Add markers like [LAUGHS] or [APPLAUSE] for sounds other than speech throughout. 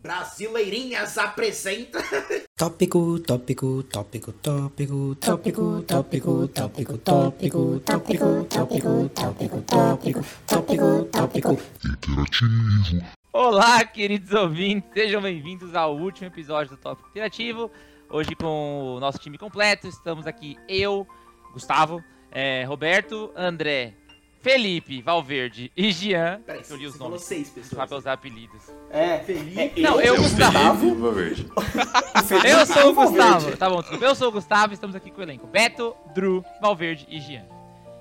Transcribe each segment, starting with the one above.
Brasileirinhas apresenta. Tópico, tópico, tópico, tópico, tópico, tópico, tópico, tópico, tópico, tópico, tópico, tópico, tópico, tópico. Olá, queridos ouvintes, sejam bem-vindos ao último episódio do Tópico Interativo. Hoje com o nosso time completo, estamos aqui eu, Gustavo, é, Roberto, André, Felipe, Valverde e Jean. Peraí, que eu li os você falou nomes. seis pessoas. pra usar apelidos. É, Felipe. Não, eu, Gustavo. Verde. [LAUGHS] Eu sou o Gustavo. Tá bom, tudo bem? Eu sou o Gustavo, estamos aqui com o elenco Beto, Drew, Valverde e Jean.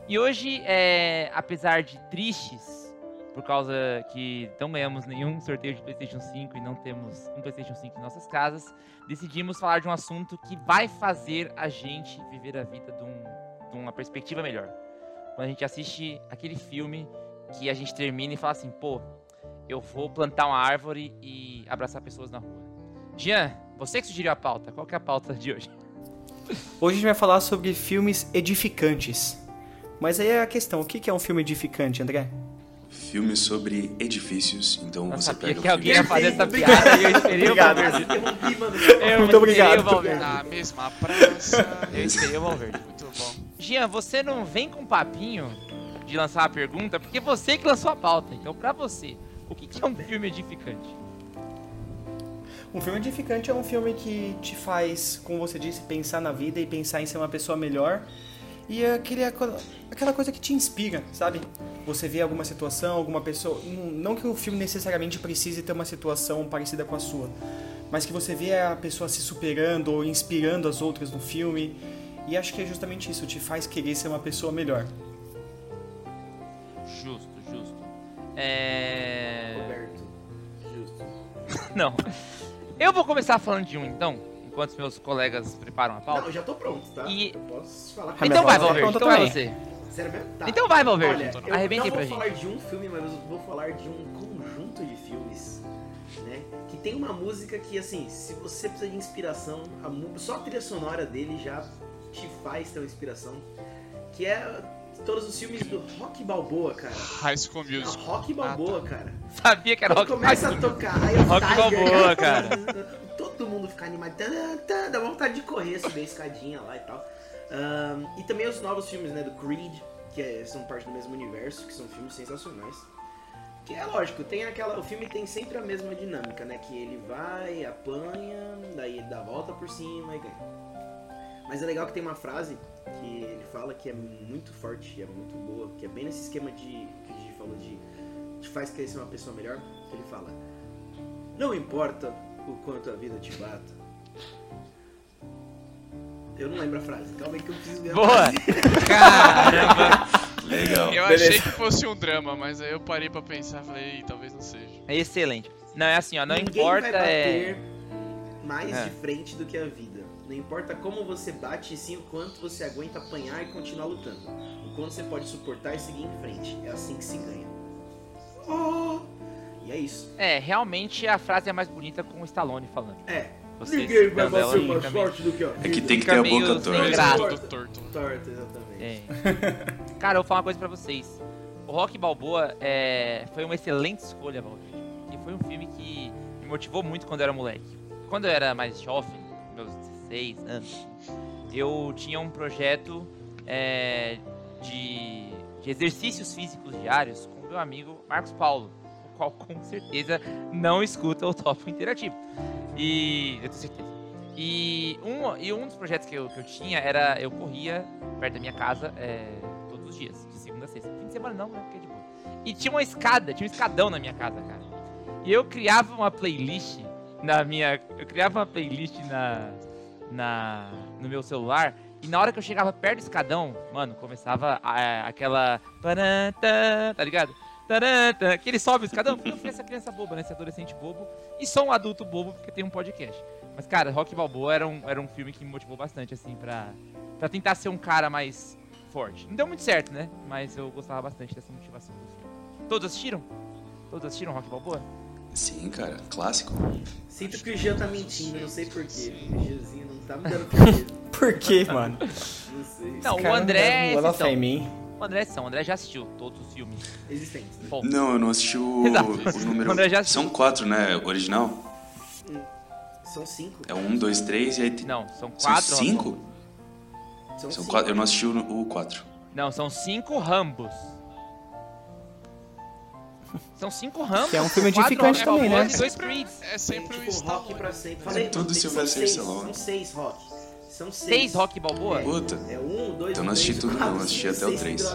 E hoje, é, apesar de tristes, por causa que não ganhamos nenhum sorteio de PlayStation 5 e não temos um PlayStation 5 em nossas casas, decidimos falar de um assunto que vai fazer a gente viver a vida de, um- de uma perspectiva melhor. Quando a gente assiste aquele filme que a gente termina e fala assim, pô, eu vou plantar uma árvore e abraçar pessoas na rua. Jean, você que sugeriu a pauta, qual que é a pauta de hoje? [LAUGHS] Hoje a gente vai falar sobre filmes edificantes. Mas aí é a questão, o que que é um filme edificante, André? Filme sobre edifícios, então Eu você sabia pega que o alguém ia fazer essa piada e eu esperei o Obrigado. Valverde. mano. Eu Muito esperei obrigado. o Valverde. Na mesma praça. Eu esperei o Valverde. Muito bom. Jean, você não vem com papinho de lançar a pergunta, porque você que lançou a pauta. Então, pra você, o que é um filme edificante? Um filme edificante é um filme que te faz, como você disse, pensar na vida e pensar em ser uma pessoa melhor. E é aquele, aquela coisa que te inspira, sabe? Você vê alguma situação, alguma pessoa. Não que o filme necessariamente precise ter uma situação parecida com a sua, mas que você vê a pessoa se superando ou inspirando as outras no filme. E acho que é justamente isso, te faz querer ser uma pessoa melhor. Justo, justo. É... Roberto. Justo. [LAUGHS] Não. Eu vou começar falando de um, então, enquanto os meus colegas preparam a Não, pauta. eu já tô pronto, tá? E- Eu posso falar Ah, minha Então vai, pauta tá Valverde, então vai você. Sério mesmo? Tá. Então vai, Valverde. Olha, eu Arrebenta não vou gente. falar de um filme, mas eu vou falar de um conjunto de filmes, né? Que tem uma música que, assim, se você precisa de inspiração, a só a trilha sonora dele já te faz ter uma inspiração. Que é todos os filmes do Rock Balboa, cara. High School Não, Music. Rock Balboa, cara. Sabia que era rock começa a tocar of Rock Tiger, Balboa, cara. Todo mundo fica animado. Dá vontade de correr, subir a escadinha lá e tal. Ahn, e também os novos filmes, né, do Creed, que é- são parte do mesmo universo, que são filmes sensacionais. Que é lógico, tem aquela. O filme tem sempre a mesma dinâmica, né? Que ele vai, apanha, daí ele dá a volta por cima e ganha. Mas é legal que tem uma frase que ele fala que é muito forte e é muito boa, que é bem nesse esquema de que a gente falou de te faz querer ser uma pessoa melhor, que ele fala: Não importa o quanto a vida te bata. Eu não lembro a frase, calma aí que eu preciso ver a Boa! frase. [LAUGHS] Caramba! Legal. Eu Beleza. achei que fosse um drama, mas aí eu parei pra pensar e falei, "Ih, talvez não seja. É excelente. Não, é assim, ó, não Ninguém importa vai é... bater mais É. de frente do que a vida. Não importa como você bate, e sim o quanto você aguenta apanhar e continuar lutando. O quanto você pode suportar e seguir em frente. É assim que se ganha. Oh! E é isso. É, realmente a frase é mais bonita com o Stallone falando. É. Você Ninguém vai bater mais forte do que a vida. É que tem que ter a boca torta. torto. Torta, exatamente. É. Cara, eu vou falar uma coisa pra vocês. O Rock Balboa é, foi uma excelente escolha, Valdir. E foi um filme que me motivou muito quando eu era moleque. Quando eu era mais jovem, meus 16 anos, eu tinha um projeto é, de, de exercícios físicos diários com meu amigo Marcos Paulo, o qual [LAUGHS] com certeza não escuta o Top Interativo. E eu tenho certeza. E um, e um dos projetos que eu, que eu tinha era eu corria perto da minha casa é, todos os dias, de segunda a sexta. Fim de semana não, né? Porque é de boa. E tinha uma escada, tinha um escadão na minha casa, cara. E eu criava uma playlist na minha. Eu criava uma playlist na. Na no meu celular. E na hora que eu chegava perto do escadão, mano, começava a- aquela. Tá ligado? Tarantã, que ele sobe o escadão, porque eu fui essa criança boba, né? Esse adolescente bobo. E sou um adulto bobo porque tem um podcast. Mas, cara, Rock Balboa era um, era um filme que me motivou bastante, assim, pra, pra tentar ser um cara mais forte. Não deu muito certo, né? Mas eu gostava bastante dessa motivação do filme. Todos assistiram? Todos assistiram Rock Balboa? Sim, cara, clássico. Sinto que o Jean tá mentindo, não sei porquê. O Jeanzinho tá me dando. [LAUGHS] Por quê, mano? Não sei. Não, o André é Não fé em mim. O André é exceção. O André já assistiu todos os filmes. Existentes, né? Bom, Não, eu não assisti o, o número. André já assistiu. São quatro, né? Original? São cinco. É um, dois, três e aí tem. Não, são São quatro. cinco? Rambos. São, São cinco. quatro. Eu não assisti o, o quatro. Não, são cinco Rambos. São cinco Rambos. Que é um filme edificante também, né? Dois Creeds. É sempre Tem, o tipo, rock pra sempre. É Falei, tudo são Sylvester seis, Stallone. São seis rock. São seis. Seis Rocky Balboa? Puta. É um, dois, Então não assisti três, tudo não, quatro, assisti cinco, até o seis, três.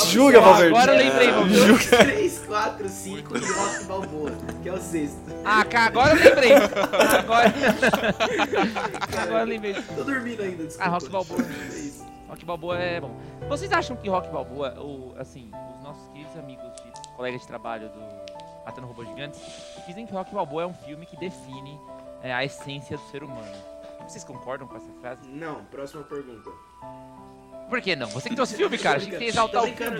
[LAUGHS] Julga, Valverde. agora eu lembrei, Um, Valverde. três, quatro, cinco e Rock Balboa, que é o sexto. Ah, cara, agora eu lembrei. Agora, [LAUGHS] agora eu lembrei. Tô dormindo ainda, desculpa. Ah, Rock Balboa. É isso. Rock Balboa é bom. Vocês acham que Rock Balboa, ou assim, os nossos queridos amigos, de, colegas de trabalho do Matando Robôs Gigantes, dizem que Rock Balboa é um filme que define é, a essência do ser humano. Vocês concordam com essa frase? Não, próxima pergunta. Por que não? Você que trouxe filme, cara. Achei que você ia exaltar o filme.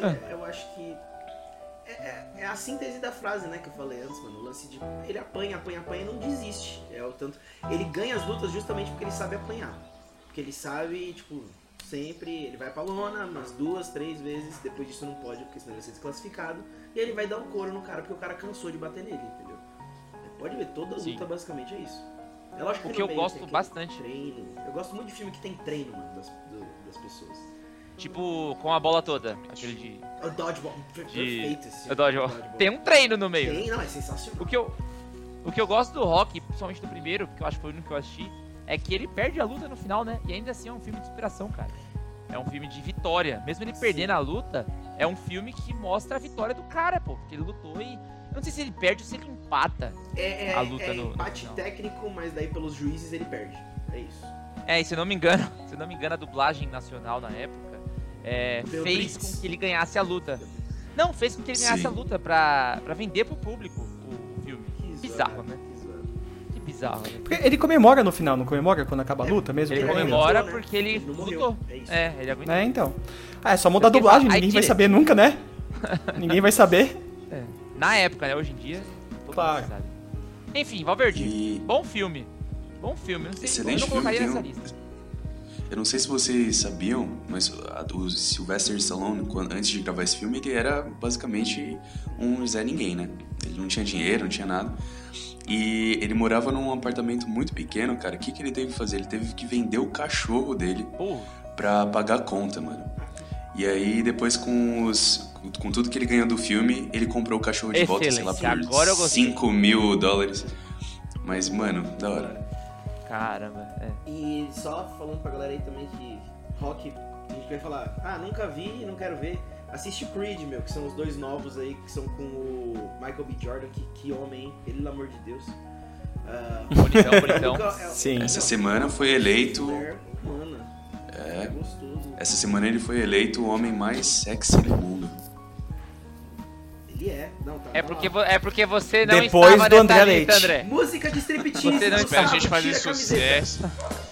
não, eu acho que... É, é- é a síntese da frase, né, que eu falei antes, mano. O lance de... Ele apanha, apanha, apanha e não desiste. É o tanto... Ele ganha as lutas justamente porque ele sabe apanhar. Porque ele sabe, tipo... Sempre ele vai pra lona, umas duas, três vezes, depois disso não pode, porque senão ele vai ser desclassificado. E aí ele vai dar um couro no cara, porque o cara cansou de bater nele, entendeu? Pode ver, toda Sim. luta basicamente é isso. É lógico O que que eu gosto bastante. Treino. Eu gosto muito de filme que tem treino, mano, das, do- das pessoas. Tipo, com a bola toda. Aquele de. O Dodgeball, perfeito esse o Dodgeball. Tem um treino no meio. Tem, não, é sensacional. O que eu. O que eu gosto do Rock, principalmente do primeiro, que eu acho que foi o único que eu assisti, é que ele perde a luta no final, né? E ainda assim é um filme de inspiração, cara. É um filme de vitória. Mesmo ele perdendo a luta, é um filme que mostra a vitória do cara, pô. Porque ele lutou e. Eu não sei se ele perde ou se ele empata. É, é, a luta é no- no empate final. técnico, mas daí pelos juízes ele perde. É isso. É, e se eu não me engano, [LAUGHS] se eu não me engano, a dublagem nacional na época é, fez Brits. com que ele ganhasse a luta. Não, fez com que ele ganhasse Sim. a luta pra, pra vender pro público o, filme. Que Bizarro, né? Bizarro, né? Porque ele comemora no final, não comemora quando acaba a luta mesmo? Ele Ele comemora né? porque ele Ele lutou. é isso. É, ele aguentou. É, então. Ah, é só mudar a dublagem, ninguém vai saber nunca, né? [LAUGHS] ninguém vai saber. É. Na época, né? Hoje em dia, todo Claro. sabe. Enfim, Valverde, E bom filme. Bom filme. Não sei, excelente eu não colocaria nessa um- lista. Eu não sei se vocês sabiam, mas o Sylvester Stallone, quando- antes de gravar esse filme, ele era basicamente um Zé Ninguém, né? Ele não tinha dinheiro, não tinha nada. E ele morava num apartamento muito pequeno, cara. O que, que ele teve que fazer? Ele teve que vender o cachorro dele Pô, pra pagar a conta, mano. E aí, depois com os. Com tudo que ele ganhou do filme, ele comprou o cachorro de volta, sei lá, por Excelente, agora eu gostei. 5 mil dólares. Mas, mano, da hora. caramba. É. E só falando pra galera aí também que rock, a gente vai falar, ah, nunca vi, não quero ver. Assiste Creed, meu, que são os dois novos aí, que são com o Michael B. Jordan, que, que homem, hein? Pelo amor de Deus. Ah, Bonitão, bonitão. nunca- é- Sim. Essa semana foi eleito. Mulher humana. É. É gostoso. Essa semana ele foi eleito o homem mais sexy do mundo. Ele é. Não, tá, É tá porque, é porque você não Depois estava do André lista, Leite. André. Música de striptease. Você não Espera a gente fazer sucesso.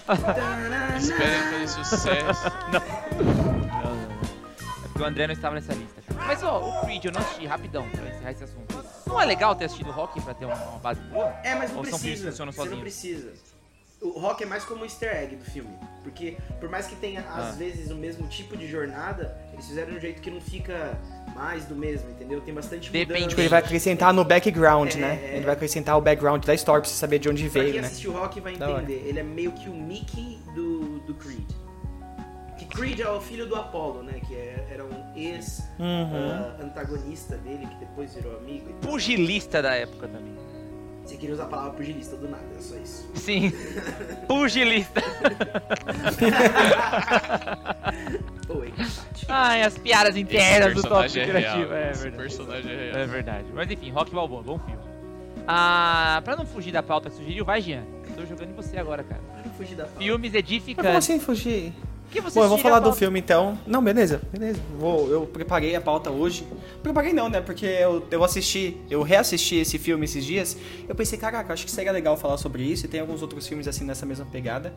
Espera a gente fazer sucesso. É porque o André não estava nessa lista. Mas, ó, o Creed eu não assisti, rapidão, pra encerrar esse assunto. Não é legal ter assistido Rock pra ter uma, uma base boa? É, mas não Ou são filmes que precisa. funcionam Você não sozinhos? precisa. O rock é mais como um easter egg do filme. Porque, por mais que tenha, Ah. às vezes, o mesmo tipo de jornada, eles fizeram de um jeito que não fica mais do mesmo, entendeu? Tem bastante Depende, mudança. Tipo, ele vai acrescentar no background, É, né? é. Ele vai acrescentar o background da história pra você saber de onde Pra veio, quem né? assistiu Rock vai entender. Ele é meio que o Mickey do, do Creed. Creed é o filho do Apollo, né? Que é- era um ex-antagonista Uhum. dele, que depois virou amigo. e tal. Pugilista da época também. Você queria usar a palavra pugilista do nada, é só isso. Sim. [LAUGHS] Pugilista. [LAUGHS] Oi. Ai, as piadas internas do top é criativo. real. É Esse verdade. personagem é real. É verdade. Mas enfim, Rock Balboa, bom filme. Ah, pra não fugir da pauta que sugeriu, vai, Jean. Eu tô jogando em você agora, cara. Pra não fugir da pauta. Filmes Mas como edificantes. assim fugir? O que você Bom, eu vou falar do filme então. Não, beleza, beleza. Vou, eu preparei a pauta hoje. Preparei não, né? Porque eu, eu assisti, eu reassisti esse filme esses dias. Eu pensei, caraca, acho que seria legal falar sobre isso. E tem alguns outros filmes assim nessa mesma pegada.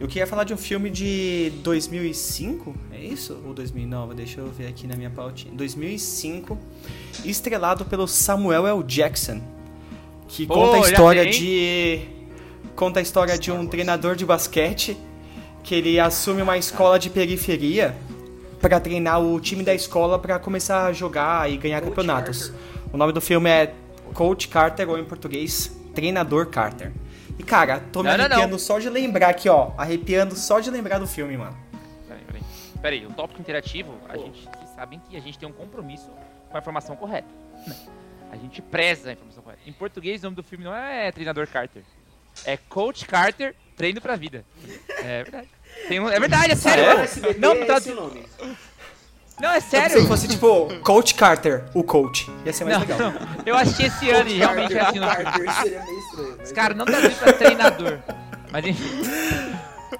Eu queria falar de um filme de 2005, é isso? Ou 2009? Deixa eu ver aqui na minha pautinha. 2005, estrelado pelo Samuel L. Jackson, que Pô, conta a história de conta a história de um treinador de basquete que ele assume uma escola de periferia para treinar o time da escola para começar a jogar e ganhar Coach campeonatos. O nome do filme é Coach Carter, ou em português, Treinador Carter. E cara, tô me Não, não, arrepiando não. só de lembrar aqui, ó. Arrepiando só de lembrar do filme, mano. Peraí, peraí. Peraí, o tópico interativo, a gente, vocês sabem que a gente tem um compromisso com a informação correta. né? A gente preza a informação correta. Em português, o nome do filme não é Treinador Carter. É Coach Carter, Treino pra Vida. É verdade. Tem um- é verdade, é sério. É, pô. SBT Não, é tá- esse nome. não, é sério. fosse tipo Coach Carter, o coach. Ia ser mais Não, legal. não. Eu assisti esse ano e realmente é assim. o nome. Carter seria meio estranho. mas- Os caras não traduziram pra treinador. Mas enfim.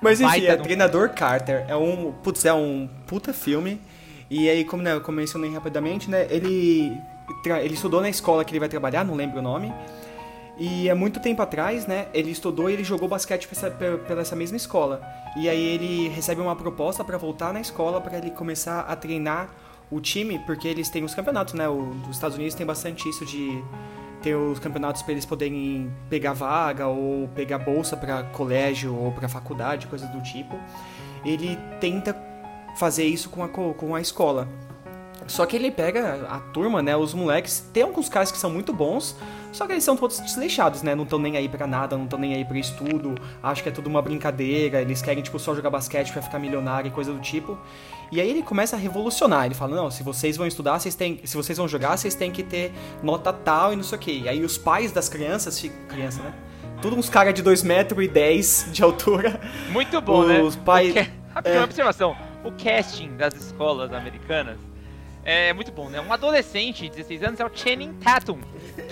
Mas enfim, Baita é Treinador Carter. É um. Putz, é um puta filme. E aí, como, né, como eu mencionei rapidamente, né? Ele. Ele estudou na escola que ele vai trabalhar, não lembro o nome. E há muito tempo atrás, né, ele estudou e ele jogou basquete pela essa mesma escola. E aí ele recebe uma proposta pra voltar na escola pra ele começar a treinar o time, porque eles têm os campeonatos, né? Os Estados Unidos tem bastante isso de ter os campeonatos pra eles poderem pegar vaga ou pegar bolsa pra colégio ou pra faculdade, coisas do tipo. Ele tenta fazer isso com a, co- com a escola. Só que ele pega a turma, né? Os moleques. Tem alguns caras que são muito bons, só que eles são todos desleixados, né? Não estão nem aí pra nada, não estão nem aí pra estudo. Acho que é tudo uma brincadeira. Eles querem, tipo, só jogar basquete pra ficar milionário e coisa do tipo. E aí ele começa a revolucionar. Ele fala: Não, se vocês vão estudar, vocês têm. Se vocês vão jogar, vocês têm que ter nota tal e não sei o quê. E aí os pais das crianças. Criança, né? Tudo uns caras de 2,10 metros e 10 de altura. Muito bom, né? Os pais- O ca- [LAUGHS] Rapidinho, é. uma observação. O casting das escolas americanas é muito bom, né? Um adolescente de 16 anos é o Channing Tatum.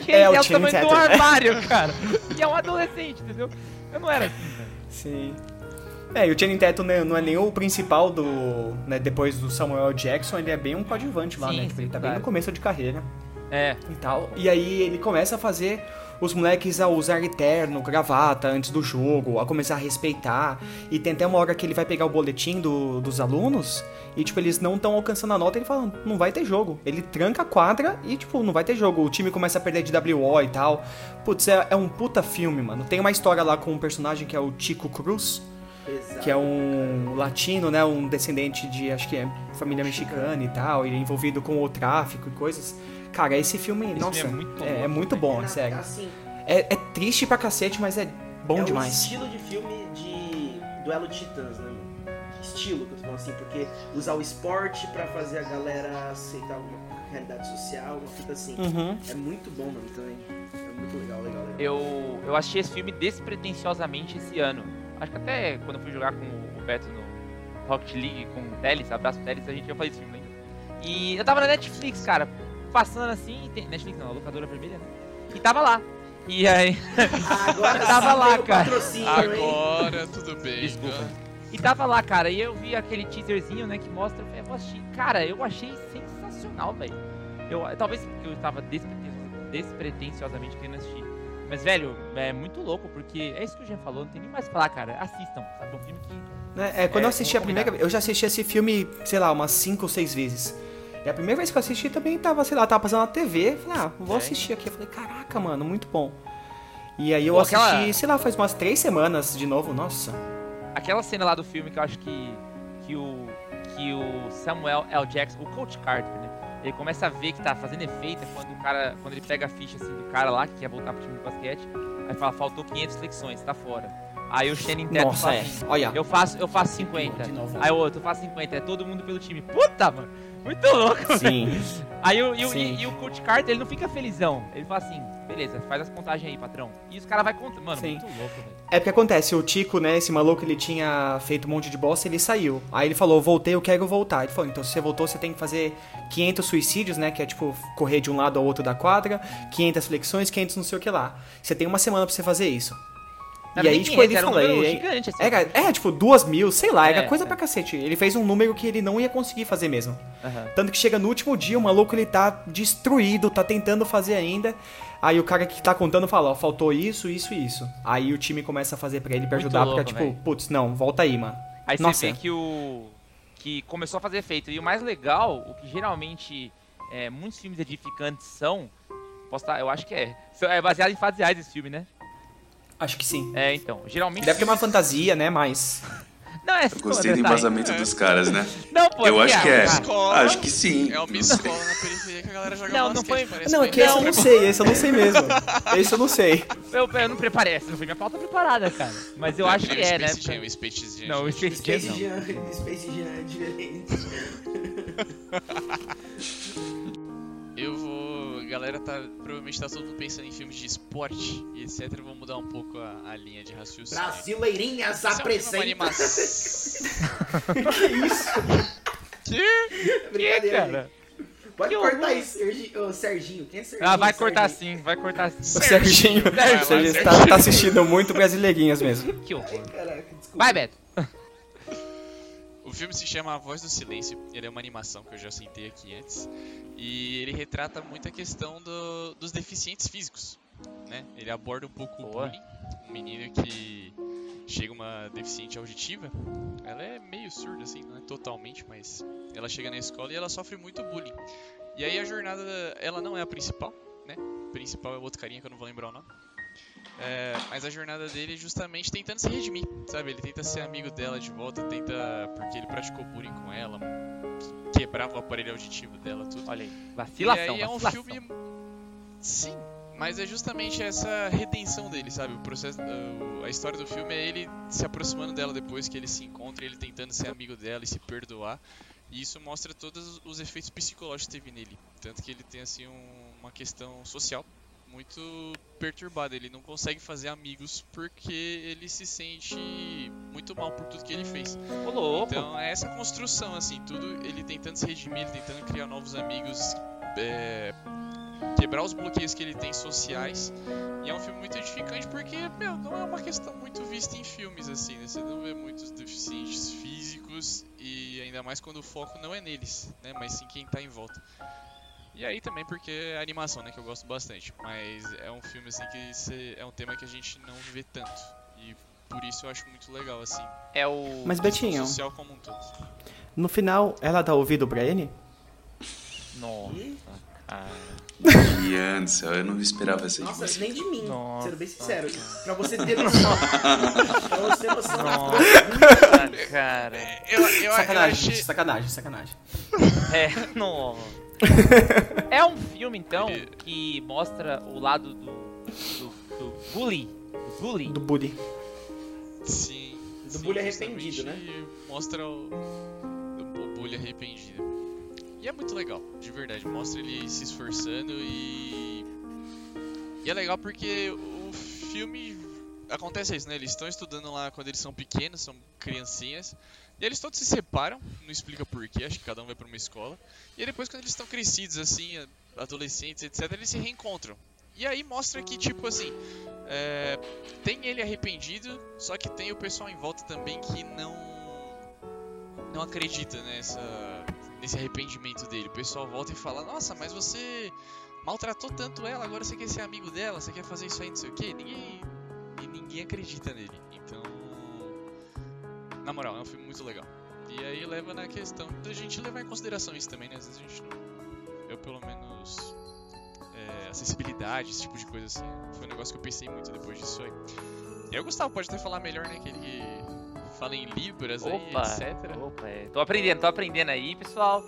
Que É, é, o o Channing tamanho do Tatum. armário, [LAUGHS] cara. E é um adolescente, entendeu? Eu não era assim, velho. Sim. É, e o Channing Tatum né, não é nem o principal do. Né, depois do Samuel Jackson, ele é bem um coadjuvante lá, Sim, né? Tipo, ele tá sim, bem claro. no começo de carreira É. e tal. E aí ele começa a fazer os moleques a usar terno, gravata antes do jogo, a começar a respeitar. E tem até uma hora que ele vai pegar o boletim do- dos alunos e, tipo, eles não estão alcançando a nota e ele fala, não vai ter jogo. Ele tranca a quadra e, tipo, não vai ter jogo. O time começa a perder de WO e tal. Putz, é, é um puta filme, mano. Tem uma história lá com um personagem que é o Tico Cruz Exato. que é um latino, né, um descendente de, acho que é família mexicana e tal, ele é envolvido com o tráfico e coisas. Cara, esse filme, Esse nossa, filme é muito é, é louco, muito né? bom, É, é sério. Assim, É, é triste pra cacete, mas é bom é demais. estilo de filme de duelo de titãs, né, mano? Estilo, que eu tô falando assim, porque usar o esporte pra fazer a galera aceitar uma realidade social, uma fita assim. Uhum. É muito bom, mano, também. É muito legal, legal, legal. Eu, eu assisti esse filme despretensiosamente esse ano. Acho que até quando eu fui jogar com o Beto no Rocket League com o Teles, abraço Teles, a gente já falei desse filme ainda. E eu tava na Netflix, cara, passando assim, tem, Netflix não, a locadora vermelha, né? E tava lá. E aí, [LAUGHS] Agora [LAUGHS] Tava lá, cara. patrocínio, hein? Agora tudo bem. Desculpa. né? E tava lá, cara, e eu vi aquele teaserzinho, né, que mostra, eu falei, eu vou assistir. Cara, eu achei sensacional, velho. Eu, talvez porque eu tava despretensios- despretensiosamente querendo assistir. Mas, velho, é muito louco, porque é isso que o Jean falou, não tem nem mais que falar, cara. Assistam, sabe? É um filme que. Né, É, quando É, eu assisti a vamos primeira eu já assisti esse filme, sei lá, umas 5 ou 6 vezes. E a primeira vez que eu assisti também tava, sei lá, tava passando na TV. Falei, ah, vou É. assistir aqui. Eu falei, caraca, mano, muito bom. E aí eu Pô, assisti, aquela- sei lá, faz umas 3 semanas de novo, nossa. Aquela cena lá do filme que eu acho que. que o. que o Samuel L. Jackson, o Coach Carter, né? Ele começa a ver que tá fazendo efeito é quando o cara. Quando ele pega a ficha assim do cara lá que quer voltar pro time de basquete. Aí fala, faltou 500 flexões, tá fora. Aí o Shannon Tatum Nossa, fala é. assim, Olha. Eu faço, eu faço 50. De novo. Aí o outro, eu faço 50. É todo mundo pelo time. Puta, mano. Muito louco. Sim. Aí o, e, o- Sim. e- e o Coach Carter, ele não fica felizão. Ele fala assim, beleza, faz as contagens aí, patrão. E os caras vai contando. Mano, Sim. muito louco, velho. É porque acontece, o Tico, né, esse maluco, ele tinha feito um monte de bosta, ele saiu. Aí ele falou, voltei, eu quero voltar. Ele falou, então se você voltou, você tem que fazer 500 suicídios, né, que é tipo correr de um lado ao outro da quadra, 500 flexões, 500 não sei o que lá. Você tem uma semana pra você fazer isso. Não e aí, tipo, 500, ele um falou, gigante, assim. Era, é, tipo, duas mil, sei lá, era É, coisa é. pra cacete. Ele fez um número que ele não ia conseguir fazer mesmo. Aham. Tanto que chega no último dia, o maluco ele tá destruído, tá tentando fazer ainda. Aí o cara que tá contando fala, ó, faltou isso, isso e isso. Aí o time começa a fazer pra ele pra Muito ajudar, louco, porque tipo, putz, não, volta aí, mano. Aí Nossa. você vê que o. que começou a fazer efeito. E o mais legal, o que geralmente é, muitos filmes edificantes são. Posso tá, eu acho que é. É baseado em fatos reais esse filme, né? Acho que sim. É, então. Geralmente. Deve ter uma fantasia, né, mas... [LAUGHS] Não, é Gostei do embasamento dos caras, né? [LAUGHS] Não, pô, Eu acho que é. cara. Escola. Acho que sim. É uma escola na periferia que a galera joga Não, não basquete, foi- parece Não, é bem que esse eu não sei, esse eu não sei mesmo. [LAUGHS] Esse eu não sei. Eu, eu não preparei essa, não foi minha pauta preparada, cara. Mas eu acho que é, né? Jam, o Space Jam. Não, o Space Jam Space não. Jam, Space Jam é diferente. Galera tá. Provavelmente tá todo mundo pensando em filmes de esporte e etc. Eu vou mudar um pouco a, a linha de raciocínio. Brasileirinhas é um filme, uma apresenta. animação. [LAUGHS] Que, [LAUGHS] Brincadeira, cara? gente. Pode Que cortar horror. isso, Sergi- ô, Serginho. Quem é Serginho? Ah, vai cortar Serginho. sim, vai cortar sim. O Serginho, Serginho Serginho. tá, tá assistindo muito brasileirinhas mesmo. Que horror. Caraca, desculpa. Vai, Beto. O filme se chama A Voz do Silêncio. Ele é uma animação que eu já citei aqui antes. E ele retrata muito a questão do- dos deficientes físicos. Né? Ele aborda um pouco o Boa. bullying. Um menino que chega uma deficiente auditiva. Ela é meio surda, assim, não é totalmente, mas ela chega na escola e ela sofre muito bullying. E aí a jornada, ela não é a principal, né? O principal é o outro carinha que eu não vou lembrar o nome. É, mas a jornada dele é justamente tentando se redimir, sabe? Ele tenta ser amigo dela de volta, tenta. Porque ele praticou bullying com ela, quebrava o aparelho auditivo dela, tudo. Olha aí. Vacilação, e aí é um vacilação. filme. Sim, mas é justamente essa redenção dele, sabe? O processo, a história do filme é ele se aproximando dela depois que ele se encontra, ele tentando ser amigo dela e se perdoar. E isso mostra todos os efeitos psicológicos que teve nele. Tanto que ele tem assim um- uma questão social muito perturbada. Ele não consegue fazer amigos porque ele se sente muito mal por tudo que ele fez. Ô, louco. Então é essa construção, assim, tudo ele tentando se redimir, tentando criar novos amigos, é, quebrar os bloqueios que ele tem sociais. E é um filme muito edificante porque, meu, não é uma questão muito vista em filmes, assim, né? Você não vê muitos deficientes físicos e ainda mais quando o foco não é neles, né? Mas sim quem tá em volta. E aí também porque é animação, né? Que eu gosto bastante. Mas é um filme, assim, que cê- é um tema que a gente não vê tanto. E por isso eu acho muito legal, assim, É o. Mas Betinho, social como um todo. no final, ela dá ouvido pra ele? Nossa, cara. Ian eu não esperava essa de Nossa, você. nem de mim, Nossa. sendo bem sincero. Pra você ter noção. [LAUGHS] pra você ter noção. Nossa, cara. Eu, eu, eu Sacanagem, achei... gente, sacanagem, sacanagem. É, não. É um filme, então, que mostra o lado do. do, do bully. Do bully. Do bully. Sim. Do sim, bully arrependido, né? Mostra o, o, o bully arrependido. E é muito legal, de verdade. Mostra ele se esforçando e. E é legal porque o filme. Acontece isso, né? Eles estão estudando lá quando eles são pequenos, são criancinhas. E eles todos se separam, não explica porquê, acho que cada um vai pra uma escola. E aí depois, quando eles estão crescidos, assim, adolescentes, etc., eles se reencontram. E aí mostra que, tipo assim, é, tem ele arrependido, só que tem o pessoal em volta também que não não acredita nessa nesse arrependimento dele. O pessoal volta e fala: "Nossa, mas você maltratou tanto ela, agora você quer ser amigo dela, você quer fazer isso aí, não sei o quê". Ninguém ninguém acredita nele. Na moral, é um filme muito legal. E aí leva na questão da gente levar em consideração isso também, né? Às vezes a gente não eu pelo menos é, acessibilidade, esse tipo de coisa assim. Foi um negócio que eu pensei muito depois disso aí. E aí o Gustavo pode até falar melhor, né? Que ele fala em Libras aí, etc. opa, é. tô aprendendo, tô aprendendo aí, pessoal.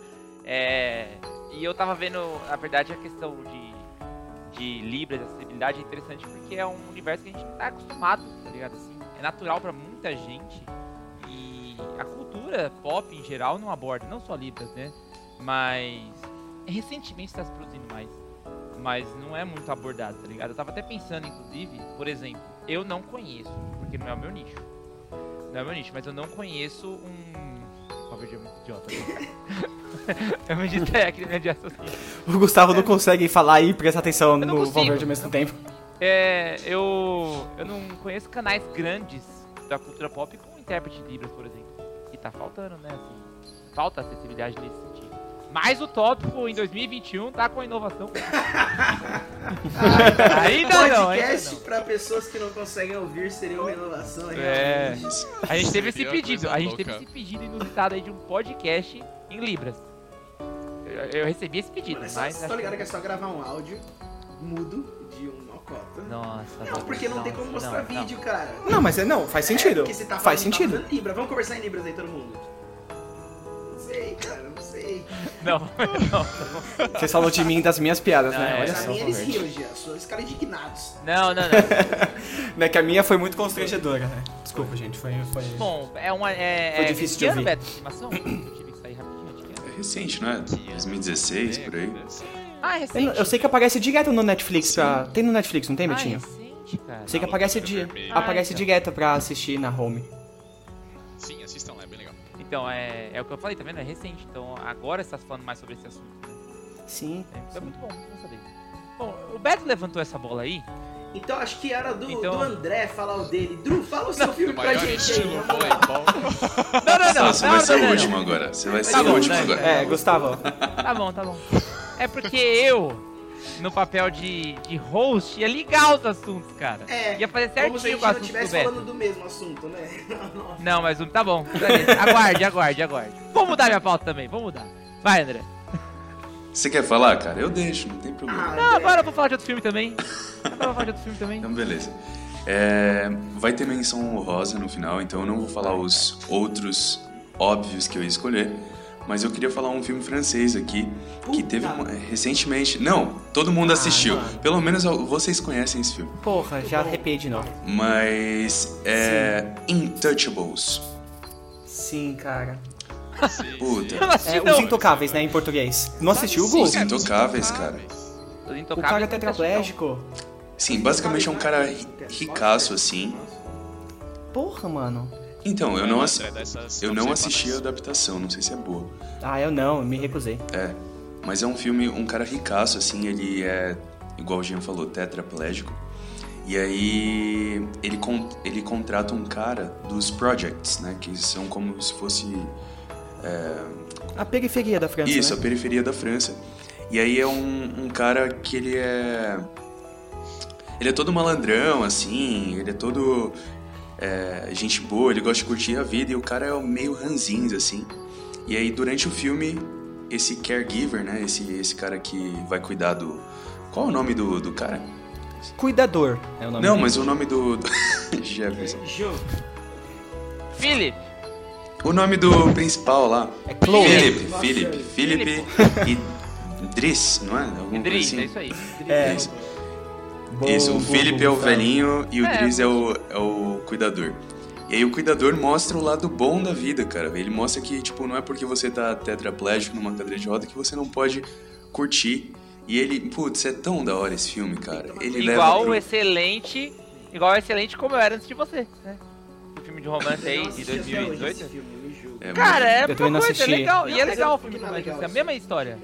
É, e eu tava vendo, na verdade, a questão de, de Libras, acessibilidade é interessante porque é um universo que a gente não tá acostumado, tá ligado? Assim, é natural pra muita gente a cultura pop em geral não aborda, não só Libras, né? Mas recentemente está se produzindo mais. Mas não é muito abordado, tá ligado? Eu tava até pensando, inclusive, por exemplo, eu não conheço, porque não é o meu nicho. Não é o meu nicho, mas eu não conheço um. Verde é muito idiota. né? é uma técnica de raciocínio. O Gustavo não consegue falar e prestar atenção no consigo. Valverde ao mesmo tempo. É, eu, eu não conheço canais grandes da cultura pop com intérprete de Libras, por exemplo. E tá faltando, né? Assim, falta acessibilidade nesse sentido. Mas o tópico em 2021 tá com inovação. [LAUGHS] ainda não, ainda Podcast não. pra pessoas que não conseguem ouvir seria uma inovação. É. realmente. A gente teve esse pedido, a gente teve esse pedido inusitado aí de um podcast em Libras. Eu, eu recebi esse pedido, Mano, mas. estão ligados que- que é só gravar um áudio mudo mocota. Nossa, Não, porque não tem nossa, como mostrar não, não. vídeo, cara. Não, mas é, não, faz É, sentido. porque você tá faz falando- tá sentido. Libra. Vamos conversar em Libras aí, todo mundo. Não sei, cara, não sei. [LAUGHS] Não, não. Vocês falam de mim e das minhas piadas, Não, né? é, Olha só. minha eles Robert. riram, Gia. Os os caras indignados. Não, não, não. [LAUGHS] Né, que a minha foi muito constrangedora, né? Desculpa, gente, foi... foi... Bom, é uma. É, Foi é- difícil de ouvir. Beto, animação? Eu tive que sair rapidinho. é. É recente, não é? 2016, por aí. Ah, é Eu, recente. não- eu sei que aparece direto no Netflix pra... Tem no Netflix, não tem, Ah, é Betinho? recente, cara. Sei que Não, aparece, é di... vermelho. aparece Ah, então. direto pra assistir na home. Sim, assistam lá, é bem legal. Então, é, é o que eu falei, tá vendo? É recente. Então, agora você tá falando mais sobre esse assunto. Né? Sim. É, é muito bom, bom saber. Bom, o Beto levantou essa bola aí. Então acho que era do, Então- do André falar o dele. Drew, fala o seu filme No pra gente aí. vamos voleibol. Não, não, não. Você não, vai não, ser não, o não. último agora. Você vai ser Tá o bom, último né? agora. É, Gustavo. Tá bom, tá bom. É porque eu, no papel de, de host, ia ligar os assuntos, cara. É, Ia fazer Como se a certinho gente com o não assunto do estivesse Beto. falando do mesmo assunto, né? Nossa. [LAUGHS] Não, mas um- tá bom. Aguarde, aguarde, aguarde. Vou mudar minha pauta também, vou mudar. Vai, André. Você quer falar, cara? Eu deixo, não tem problema. Ah, Não, agora eu vou falar de outro filme também. Agora eu vou falar de outro filme também. Então, beleza. É, vai ter menção honrosa no final, então eu não vou falar os outros óbvios que eu ia escolher. Mas eu queria falar um filme francês aqui, que Puta. teve uma- recentemente. Não, todo mundo Ah, assistiu. mano. Pelo menos vocês conhecem esse filme. Porra, já arrepiei de novo. Mas é. Intouchables. Sim, cara. Puta. É. Os Intocáveis, né, em português. Não assistiu, Os Gu? Intocáveis, cara. Os O Intocáveis cara é assisti, tetraplégico. Sim, basicamente é um cara ri- ricaço assim. Porra, mano. Então, eu não, dá essa eu não assisti a adaptação, não sei se é boa. Ah, eu não, eu me recusei. Mas é um filme, um cara ricaço, assim, ele é, igual o Jean falou, tetraplégico. E aí ele, con ele contrata um cara dos projects, né? Que são como se fosse. A periferia da França, Isso, a né? periferia da França. E aí é um, um cara que ele é. Ele é todo malandrão, assim, ele é todo. É, gente boa, ele gosta de curtir a vida e o cara é meio ranzinza, assim. E aí durante o filme, esse caregiver, né? Esse, esse cara que vai cuidar do. Qual é o nome do, do cara? Cuidador é o nome Não, dele. mas o nome do. do- [LAUGHS] Jefferson. Philip. O nome do principal lá. É Chloe. Nossa, Felipe, Felipe e Driss, não é? Coisa Idris, assim? é isso aí. É. Isso. Bom, Isso, o Felipe é o velhinho e o É, Driz é o, é o cuidador. E aí o cuidador mostra o lado bom da vida, cara. Ele mostra que, tipo, não é porque você tá tetraplégico numa cadeira de roda que você não pode curtir. E ele, putz, é tão da hora esse filme, cara. Ele leva Igual pro... o excelente. Igual o excelente como eu era antes de você, né? O filme de romance aí de assisti até hoje esse 2018. filme, me julga. É, Cara, é Eu uma coisa, é legal. E Não, é mas legal é o filme de porque não é romance. É a mesma história.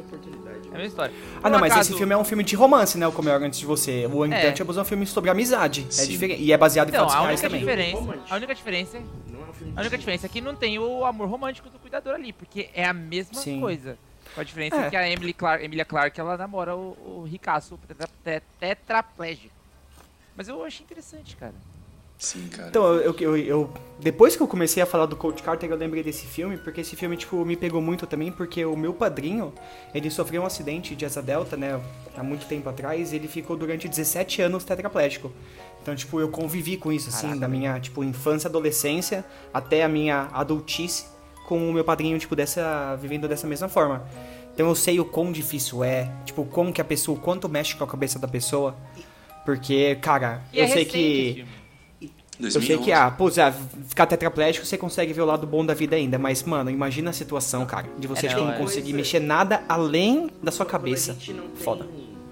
É a mesma história. Ah, não, mas acaso- esse filme é um filme de romance, né? O Como Eu Era Antes de Você. O Untouchables é. um filme sobre amizade. É diferente. E é baseado em Então, fatos a reais única também. diferença. A única diferença. Não é um filme A única diferença é que não tem o amor romântico do cuidador ali, porque é a mesma Sim. coisa. Com a diferença É. que a Emily Clark, Emilia Clarke ela namora o, o ricaço tetra, te- tetraplégico. Mas eu achei interessante, cara. Sim, cara. Então, eu, eu, eu, depois que eu comecei a falar do Coach Carter, eu lembrei desse filme, porque esse filme, tipo, me pegou muito também, porque o meu padrinho, ele sofreu um acidente de asa delta, né, há muito tempo atrás, e ele ficou durante 17 anos tetraplégico. Então, tipo, eu convivi com isso, assim, Caraca. da minha, tipo, infância, adolescência, até a minha adultice, com o meu padrinho, tipo, dessa, vivendo dessa mesma forma. Então eu sei o quão difícil é, tipo, como que a pessoa, o quanto mexe com a cabeça da pessoa, porque, cara, e é eu é sei que... Filme. 2011. Eu sei que, ah, pô, ah, ficar tetraplégico você consegue ver o lado bom da vida ainda, mas, mano, imagina a situação, cara, de você é, tipo, não é. conseguir é. mexer nada além da sua quando cabeça. Tem, Foda.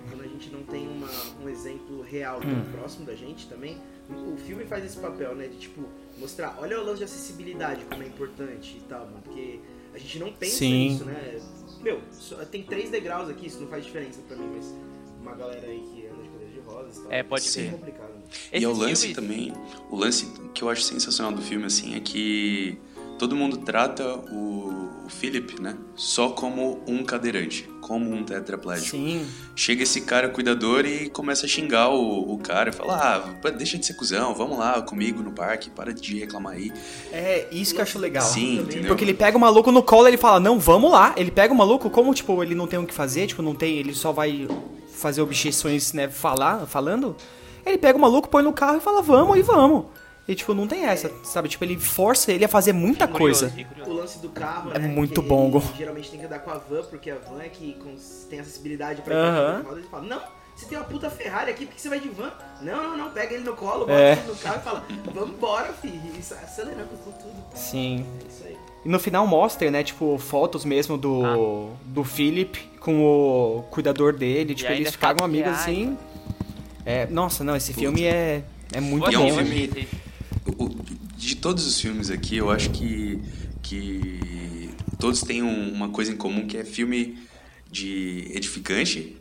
Quando a gente não tem uma, um exemplo real tão hum. próximo da gente também, o filme faz esse papel, né, de, tipo, mostrar, olha o lance de acessibilidade, como é importante e tal, mano, porque a gente não pensa Sim. nisso, né? Meu, só, tem três degraus aqui, isso não faz diferença pra mim, mas uma galera aí que anda de cadeira de rosas, e tal, é, pode é ser. complicado né? E é o lance filmes- também, o lance que eu acho sensacional do filme, assim, é que todo mundo trata o, o Philip, né, só como um cadeirante, como um tetraplégico. Sim. Chega esse cara cuidador e começa a xingar o, o cara, fala, ah, deixa de ser cuzão, vamos lá comigo no parque, para de reclamar aí. É isso que eu acho legal. Sim, entendeu? Porque ele pega o maluco no colo e ele fala, não, vamos lá. Ele pega o maluco, como, tipo, ele não tem o que fazer, tipo, não tem, ele só vai fazer objeções, né, falar, falando, ele pega o maluco, põe no carro e fala, vamos e vamos. E, tipo, não tem essa, sabe? Tipo, ele força ele a fazer muita Curioso, coisa. O lance do carro, É né, muito que bom, ele Gon. Geralmente tem que andar com a van, porque a van é que cons- tem acessibilidade pra Aham. ir pra Ele fala, não, você tem uma puta Ferrari aqui, por que você vai de van? Não, não, não, pega ele no colo, bota É. ele no carro e fala, vambora, filho. E sai acelerando com tudo. Sim. É isso aí. E no final mostra, né, tipo, fotos mesmo do, do Philip com o cuidador dele. Tipo, ainda eles ficaram que amigos é assim. É, nossa, não, esse filme é, é muito E é um bom. filme- O- De todos os filmes aqui, eu acho que, que todos têm um- uma coisa em comum, que é filme de edificante.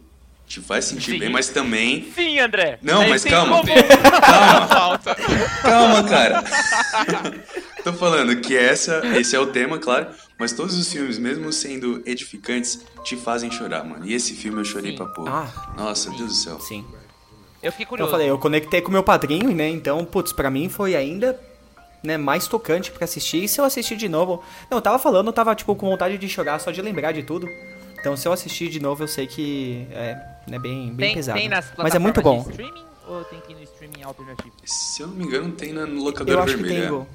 Te faz sentir Sim. bem, mas também... Sim, André. Não, mas calma. [LAUGHS] Calma, Falta. calma, cara. [LAUGHS] Tô falando que essa, esse é o tema, claro, mas todos os filmes, mesmo sendo edificantes, te fazem chorar, mano. E esse filme eu chorei Sim. pra pôr. Ah, Nossa, Deus do céu. sim. Eu fiquei Então eu curioso. falei, eu conectei com meu padrinho, né? Então, putz, pra mim foi ainda né, mais tocante pra assistir. E se eu assistir de novo. Não, eu tava falando, eu tava tipo com vontade de chorar só de lembrar de tudo. Então, se eu assistir de novo, eu sei que é né, bem, bem tem, pesado. tem nas Mas é muito bom. streaming ou tem que ir no streaming alternativo? Se eu não me engano, tem na no Eu locadora acho que tem, vermelha. Gu.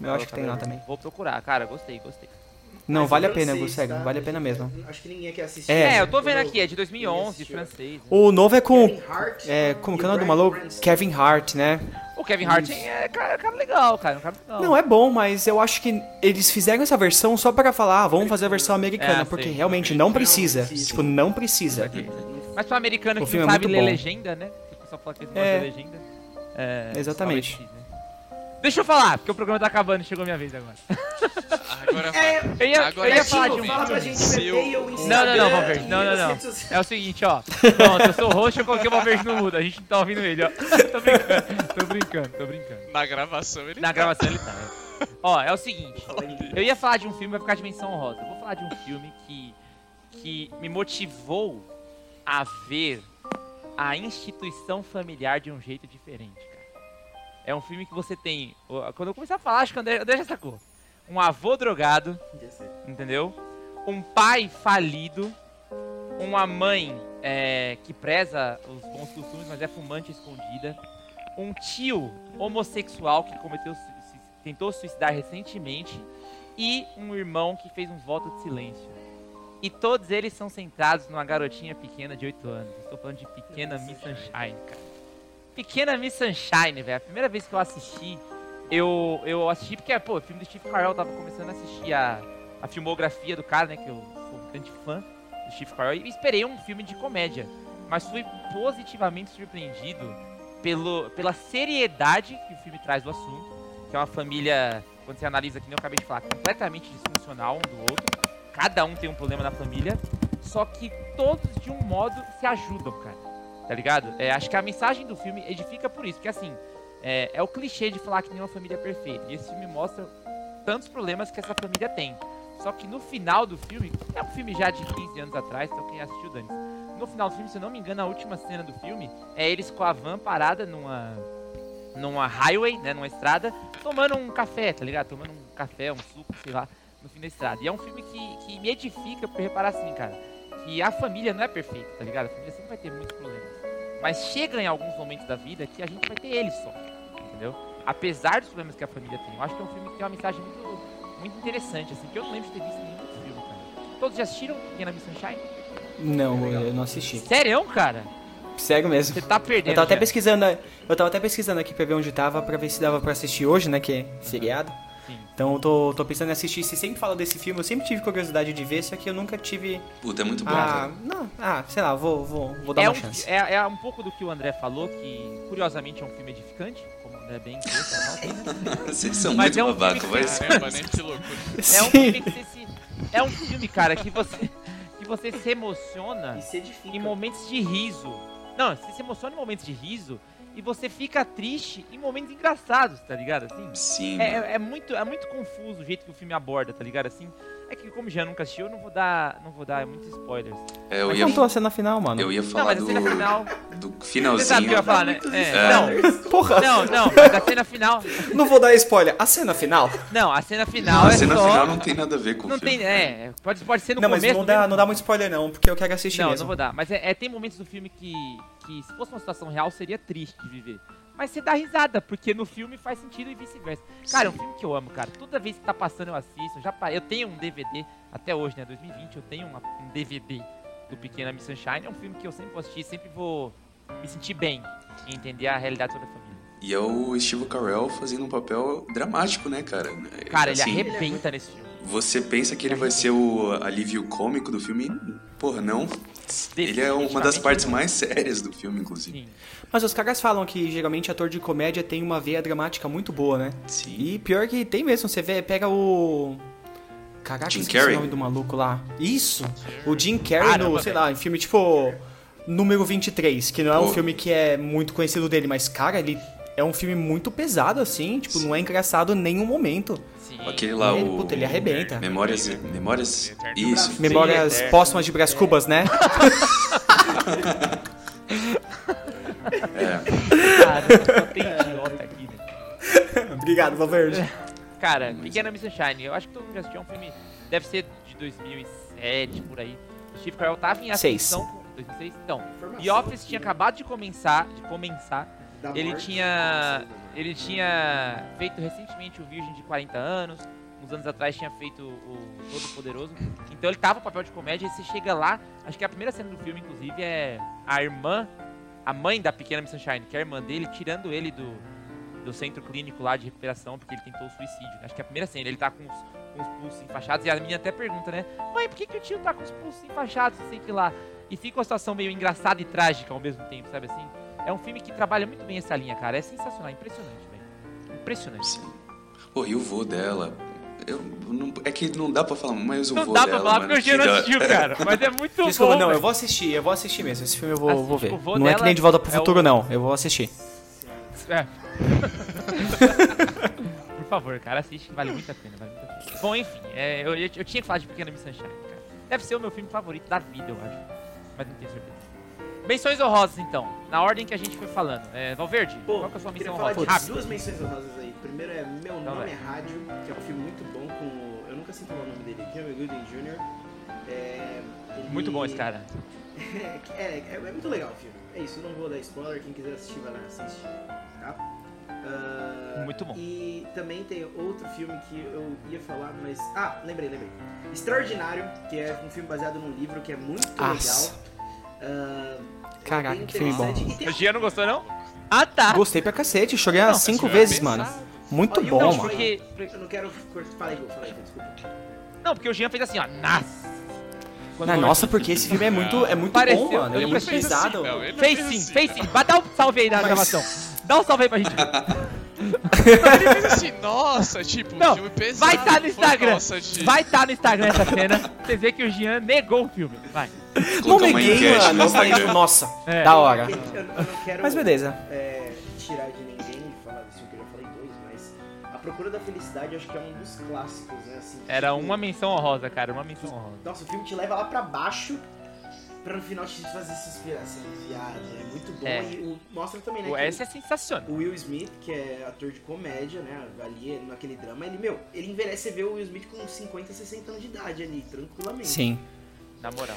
Eu acho que tem lá também. Vou procurar, cara, gostei, gostei. Não, vale a é pena, francês, Gu, sério, tá? vale a pena mesmo. Acho que ninguém quer assistir. É. É, eu tô vendo aqui, é de ninguém 2011, assistiu. francês. né? O novo é com. Kevin Hart É, como e que é o nome do maluco? Kevin Hart, né? O Kevin Hart é cara, cara legal, cara, um cara legal. Não, é bom, mas eu acho que eles fizeram essa versão só para falar, ah, vamos fazer a versão americana, É, porque sei. realmente não precisa. precisa. Tipo, não precisa. Mas pro americano O que não é sabe muito ler bom. legenda, né? Que o pessoal fala que não É. legenda. É, Exatamente. Deixa eu falar, porque o programa tá acabando e chegou a minha vez agora. [LAUGHS] Agora É. Eu ia, Agora eu ia é falar de um Fala pra gente Seu- e Não, não, não, Valverde, não, não, não. É o seguinte, ó. Pronto, eu sou o host, eu coloquei o Valverde no mudo. A gente não tá ouvindo ele, ó. Tô brincando, tô brincando, tô brincando. Na gravação ele Na tá. gravação ele tá. né? [LAUGHS] Ó, é o seguinte. Eu ia falar de um filme, vai ficar de menção honrosa. Eu vou falar de um filme que, que me motivou a ver a instituição familiar de um jeito diferente. É um filme que você tem. Quando eu começar a falar, acho que o André, André já sacou. Um avô drogado, entendeu? Um pai falido, uma mãe é, que preza os bons costumes, mas é fumante escondida, um tio homossexual que cometeu, tentou se suicidar recentemente e um irmão que fez um voto de silêncio. E todos eles são centrados numa garotinha pequena de 8 anos. Estou falando de Pequena Miss Sunshine, cara. Pequena Miss Sunshine, velho. A primeira vez que eu assisti, eu, eu assisti porque, pô, o filme do Steve Carell, eu tava começando a assistir a, a filmografia do cara, né? Que eu sou um grande fã do Steve Carell. E esperei um filme de comédia. Mas fui positivamente surpreendido pelo, pela seriedade que o filme traz do assunto. Que é uma família, quando você analisa aqui, eu acabei de falar, completamente disfuncional um do outro. Cada um tem um problema na família. Só que todos, de um modo, se ajudam, cara. Tá ligado? É, acho que a mensagem do filme edifica por isso. Porque assim, é, é o clichê de falar que nenhuma família é perfeita. E esse filme mostra tantos problemas que essa família tem. Só que no final do filme, é um filme já de 15 anos atrás, então quem assistiu Dani. No final do filme, se eu não me engano, a última cena do filme é eles com a van parada numa numa highway, né, numa estrada, tomando um café, tá ligado? Tomando um café, um suco, sei lá, no fim da estrada. E é um filme que, que me edifica por reparar assim, cara, que a família não é perfeita, tá ligado? A família sempre vai ter muitos problemas. Mas chega em alguns momentos da vida que a gente vai ter eles só, entendeu? Apesar dos problemas que a família tem. Eu acho que é um filme que tem uma mensagem muito, muito interessante, assim, que eu não lembro de ter visto em nenhum outro filme, cara. Todos já assistiram Pequena Miss Sunshine? Não, eu não assisti. Sério, cara? Sério mesmo. Você tá perdendo. Eu tava até já. pesquisando, eu tava até pesquisando aqui pra ver onde tava, pra ver se dava pra assistir hoje, né, que é feriado. Sim. Então eu tô, tô pensando em assistir, se sempre fala desse filme, eu sempre tive curiosidade de ver, só que eu nunca tive... Puta, é muito bom, Ah, cara. não, ah, sei lá, vou, vou, vou dar é uma um, chance. É, é um pouco do que o André falou, que curiosamente é um filme edificante, como o André bem né? [LAUGHS] Vocês são Mas muito é um babaca, vai. loucura. É um [LAUGHS] filme que você se. É um filme, cara, que você. Que você se emociona E se em momentos de riso. Não, você se emociona em momentos de riso e você fica triste em momentos engraçados, tá ligado? Assim. Sim, É, é- é muito, é muito confuso o jeito que o filme aborda, tá ligado? Assim, É que como já nunca assistiu, eu não vou dar, não vou dar muitos spoilers. É, eu Mas ia, contou a cena final, mano. eu ia Não, falar mas a do, cena final. do Você sabe o que eu finalzinho. ia falar, né? É, não, Porra, não, não, mas a cena final. [LAUGHS] não vou dar spoiler. A cena final? Não, a cena final A é cena só. final não tem nada a ver com Não o filme. tem, é, pode, pode ser no não, mas começo. não no dá, meio- não dá muito spoiler não, porque eu quero assistir Não, mesmo. não vou dar. Mas é, é, tem momentos do filme que, que, se fosse uma situação real, seria triste de viver. Mas você dá risada, porque no filme faz sentido e vice-versa. Cara, é um filme que eu amo, cara. Toda vez que tá passando eu assisto. Já, pa- eu tenho um DVD, até hoje, né? 2020, eu tenho uma- um DVD do Pequena Miss Sunshine. É um filme que eu sempre vou assistir, sempre vou me sentir bem em entender a realidade toda a família. E é o Steve Carell fazendo um papel dramático, né, cara? Cara, ele Assim, arrebenta nesse filme. Você pensa que ele vai ser o alívio cômico do filme? e, Porra, não. Ele é uma das partes mais sérias do filme, inclusive. Sim. Mas os caras falam que geralmente ator de comédia tem uma veia dramática muito boa, né? Sim. E pior que tem mesmo, você vê, pega o. Caraca, Jim Carrey? o nome do maluco lá. Isso! O Jim Carrey Caramba, no, sei velho. lá, em filme tipo. Número 23, que não é um Pô. filme que é muito conhecido dele, mas, cara, ele é um filme muito pesado, assim, tipo, não é engraçado em nenhum momento. Aquele lá, ele, o. puta, ele arrebenta. Memórias. Memórias. Isso. Memórias é. póstumas de Brás Cubas, né? É. Cara, só tem idiota aqui, né? Obrigado, Valverde. Cara, Pequena Miss Sunshine, eu acho que todo mundo já assistiu, é um filme, deve ser de 2007, por aí. O Steve Carell tava em ascensão... com- 2006? Então. The Office tinha acabado de começar, de começar. Ele tinha. Ele tinha feito recentemente o Virgem de 40 anos, uns anos atrás tinha feito o Todo Poderoso. Então ele tava no papel de comédia e você chega lá, acho que a primeira cena do filme, inclusive, é a irmã, a mãe da pequena Miss Sunshine, que é a irmã dele, tirando ele do, do centro clínico lá de recuperação, porque ele tentou suicídio. Acho que é a primeira cena, ele tá com os, com os pulsos enfaixados, e a menina até pergunta, né? Mãe, por que, que o tio tá com os pulsos enfaixados, sei que lá? E fica uma situação meio engraçada e trágica ao mesmo tempo, sabe assim? É um filme que trabalha muito bem essa linha, cara. É sensacional, impressionante, velho. Impressionante. Sim. Pô, e o vô dela? Eu, não- é que não dá pra falar, mas o Não vô dá dela. pra falar porque não fica- assistiu, cara. Mas é muito Desculpa, bom. não, eu vou assistir, eu vou assistir mesmo. Esse filme eu vou, Assiste, vou ver. Não é que dela nem De Volta pro é Futuro, o- não. Eu vou assistir. É. [LAUGHS] Por favor, cara, assiste que vale muito a pena, vale muito a pena. Bom, enfim, é, eu, eu, eu tinha que falar de Pequena Miss Sunshine, cara. Deve ser o meu filme favorito da vida, eu acho. Mas não tenho certeza. Menções honrosas, então. Na ordem que a gente foi falando. É, Valverde, Pô, qual que é a sua menção falar honrosa? de duas menções honrosas aí. Primeiro é Meu Então Nome vai. é Rádio, que é um filme muito bom com o... Eu nunca sei falar o nome dele. Cuba Gooding Jr. É, ele- Muito bom esse cara. [LAUGHS] é, é, é muito legal o filme. É isso, não vou dar spoiler. Quem quiser assistir, vai lá assistir. Tá? Ah, Muito bom. E também tem outro filme que eu ia falar, mas... Ah, lembrei, lembrei. Extraordinário, que é um filme baseado num livro que é muito Nossa. legal. Ah, Caraca, que filme bom. tem O Gia não gostou, não? Ah, tá. Gostei pra cacete, chorei umas Não, cinco mas é vezes, pesado. mano. Muito Ó, e o bom, Não, mano. porque... Eu não quero. Fala aí, Gu, fala aí, desculpa. Não, porque o Jean fez assim, ó. Nossa. Não, nossa, porque esse filme é muito, é muito Pareceu, bom, mano. eu Ele é muito pesado. Ele não Fez fez sim, assim. fez sim. Vai dar um salve aí na Mas- gravação. Dá um salve aí pra gente. [LAUGHS] Ele fez assim, nossa, tipo, Não, filme pesado. vai tá no Instagram. Nossa, de... Vai estar no Instagram essa cena. Você vê que o Jean negou o filme. Vai. Não neguei, mano. no Eu falei, Instagram. tipo, nossa, É. da hora. Eu, eu não quero Mas beleza. é, tirar de ninguém e falar que eu já falei dois, mas A Procura da Felicidade acho que é um dos clássicos, né? Assim, Era tipo, uma menção honrosa, cara. Uma menção honrosa. Nossa, o filme te leva lá pra baixo pra no final te fazer se inspirar, assim, viado. É muito bom É. e o- mostra também, né? O S é sensacional. o Will Smith, que é ator de comédia, né? Ali naquele drama, ele, meu, ele envelhece, você vê o Will Smith com 50, 60 anos de idade ali, tranquilamente. Sim. Na moral.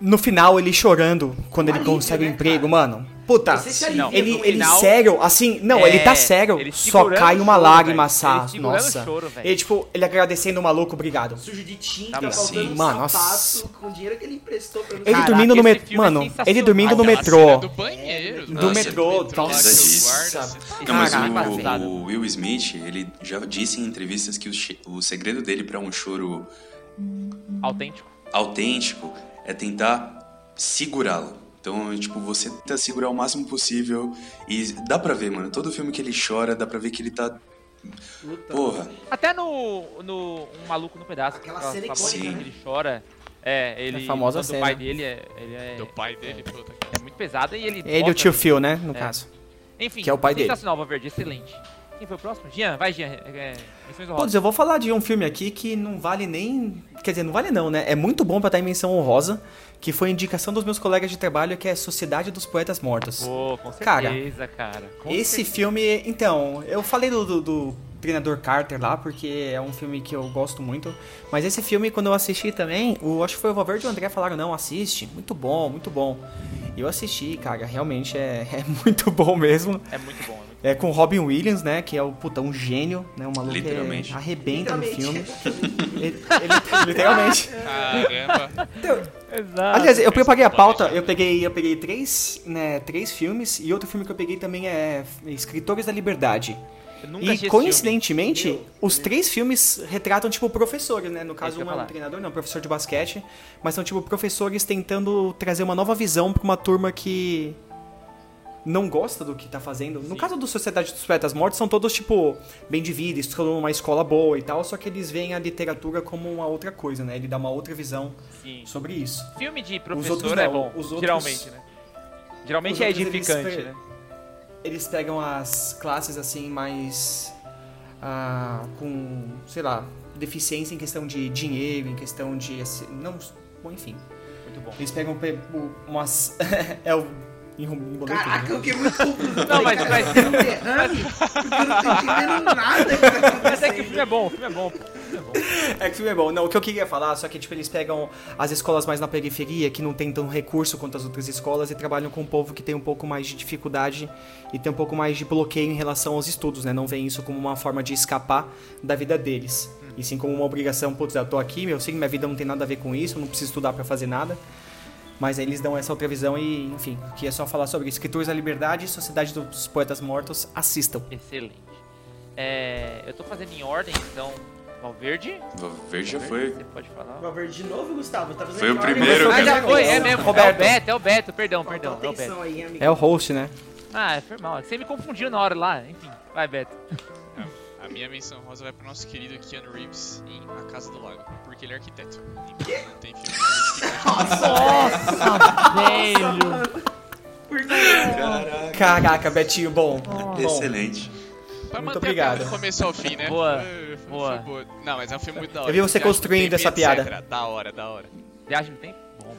No final, ele chorando quando ele Alívio, consegue o né, emprego, cara? mano. Puta, Não. ele, ele final. sério, assim, não, É, ele tá sério, ele só cai uma choro, lágrima, o nossa. choro. Ele, tipo, ele agradecendo o maluco, obrigado. Sujo de tinta, Tá Sim, um mano, nossa. com o dinheiro que ele emprestou pra Ele Caraca, dormindo no metrô, é mano, sensacional. ele dormindo no metrô. do banheiro. Do nossa, metrô, nossa. assim, Não, mas Caraca, o, o Will Smith, ele já disse em entrevistas que o, o segredo dele pra um choro Autêntico. autêntico é tentar segurá-lo. Então, tipo, você tenta segurar o máximo possível e dá pra ver, mano, todo filme que ele chora, dá pra ver que ele tá... Puta, Porra, Até no, no Um Maluco no Pedaço. Aquela aquela cena famosa icônica, que ele chora. É, ele. A famosa quando cena. Pai dele é, ele é, Do pai dele, puta que é muito pesado e ele. Ele e o tio Phil, né, no É. caso. Enfim, que é o pai dele. sensacional, Valverde, excelente. Quem foi o próximo? Jean, vai, Jean. É, é, eu vou falar de um filme aqui que não vale nem. Quer dizer, não vale não, né? É muito bom pra estar em menção honrosa, que foi indicação dos meus colegas de trabalho, que é Sociedade dos Poetas Mortos. Pô, com Cara, certeza, cara. Com Esse certeza. filme, então, eu falei do, do, do treinador Carter lá, porque é um filme que eu gosto muito. Mas esse filme, quando eu assisti também, o, acho que foi o Valverde e o André falaram, não, assiste, muito bom, muito bom. E eu assisti, cara, realmente é, [LAUGHS] é muito bom mesmo. É muito bom, é muito É com o Robin Williams, né, que é o, puta, um gênio, né, um maluco que arrebenta no filme. Literalmente. [LAUGHS] Ele- ele- literalmente. Caramba. Exato. Aliás, eu pensa peguei a pauta, eu peguei, eu peguei três, né, três filmes e outro filme que eu peguei também é Escritores da Liberdade. Eu E coincidentemente, Meu, os três filmes retratam tipo professores, né? No caso, que eu um é um treinador, não, um professor de basquete, mas são tipo professores tentando trazer uma nova visão pra uma turma que não gosta do que tá fazendo. No caso do Sociedade dos Poetas Mortos, são todos tipo bem de vida, estudam numa escola boa e tal, só que eles veem a literatura como uma outra coisa, né? Ele dá uma outra visão. Sim. sobre isso. Filme de outros professor é não, bom, os outros- geralmente, né? Geralmente é outros eles edificante, pe- né? eles pegam as classes assim mais ah, com, sei lá, deficiência em questão de dinheiro, em questão de assim, não, bom, enfim. Muito bom. Eles pegam umas [LAUGHS] é o embolei tudo, Caraca, né? eu fiquei muito confuso. Não, mas- cara, mas- derrame, porque eu não tô entendendo nada que tá [LAUGHS] Mas é que o filme é bom, o filme é bom. O filme é bom. É que o filme é bom. Não, o que eu queria falar, só que tipo, eles pegam as escolas mais na periferia, que não tem tão recurso quanto as outras escolas, e trabalham com um povo que tem um pouco mais de dificuldade e tem um pouco mais de bloqueio em relação aos estudos, né? Não veem isso como uma forma de escapar da vida deles. E sim como uma obrigação, putz, eu tô aqui, eu sei que minha vida não tem nada a ver com isso, eu não preciso estudar pra fazer nada. Mas aí eles dão essa outra visão e, enfim, que é só falar sobre Escritores da Liberdade e Sociedade dos Poetas Mortos, assistam. Excelente. É, eu tô fazendo em ordem, então. Valverde? Verde já foi. Você pode falar. Valverde de novo, Gustavo? Tá fazendo Foi o em ordem, primeiro, mas- Ah, já foi, é mesmo. Roberto. É o Beto, é o Beto, perdão, perdão. É o Beto. atenção aí, amigo. É o host, né? Ah, foi mal. Você me confundiu na hora lá. Enfim, vai, Beto. Minha menção rosa vai pro nosso querido Keanu Reeves em A Casa do Lago, porque ele é arquiteto. E não tem filme. Nossa, velho. Por que? Caraca, Betinho, bom. bom. Excelente. Pra Muito obrigado. a piada do começo ao fim, né? Boa, Foi- foi- boa. foi boa. Não, mas é um filme muito da hora. Eu vi você Viagem construindo tempo essa etc. piada. Da hora, da hora. Viagem no tempo? Bom, bom.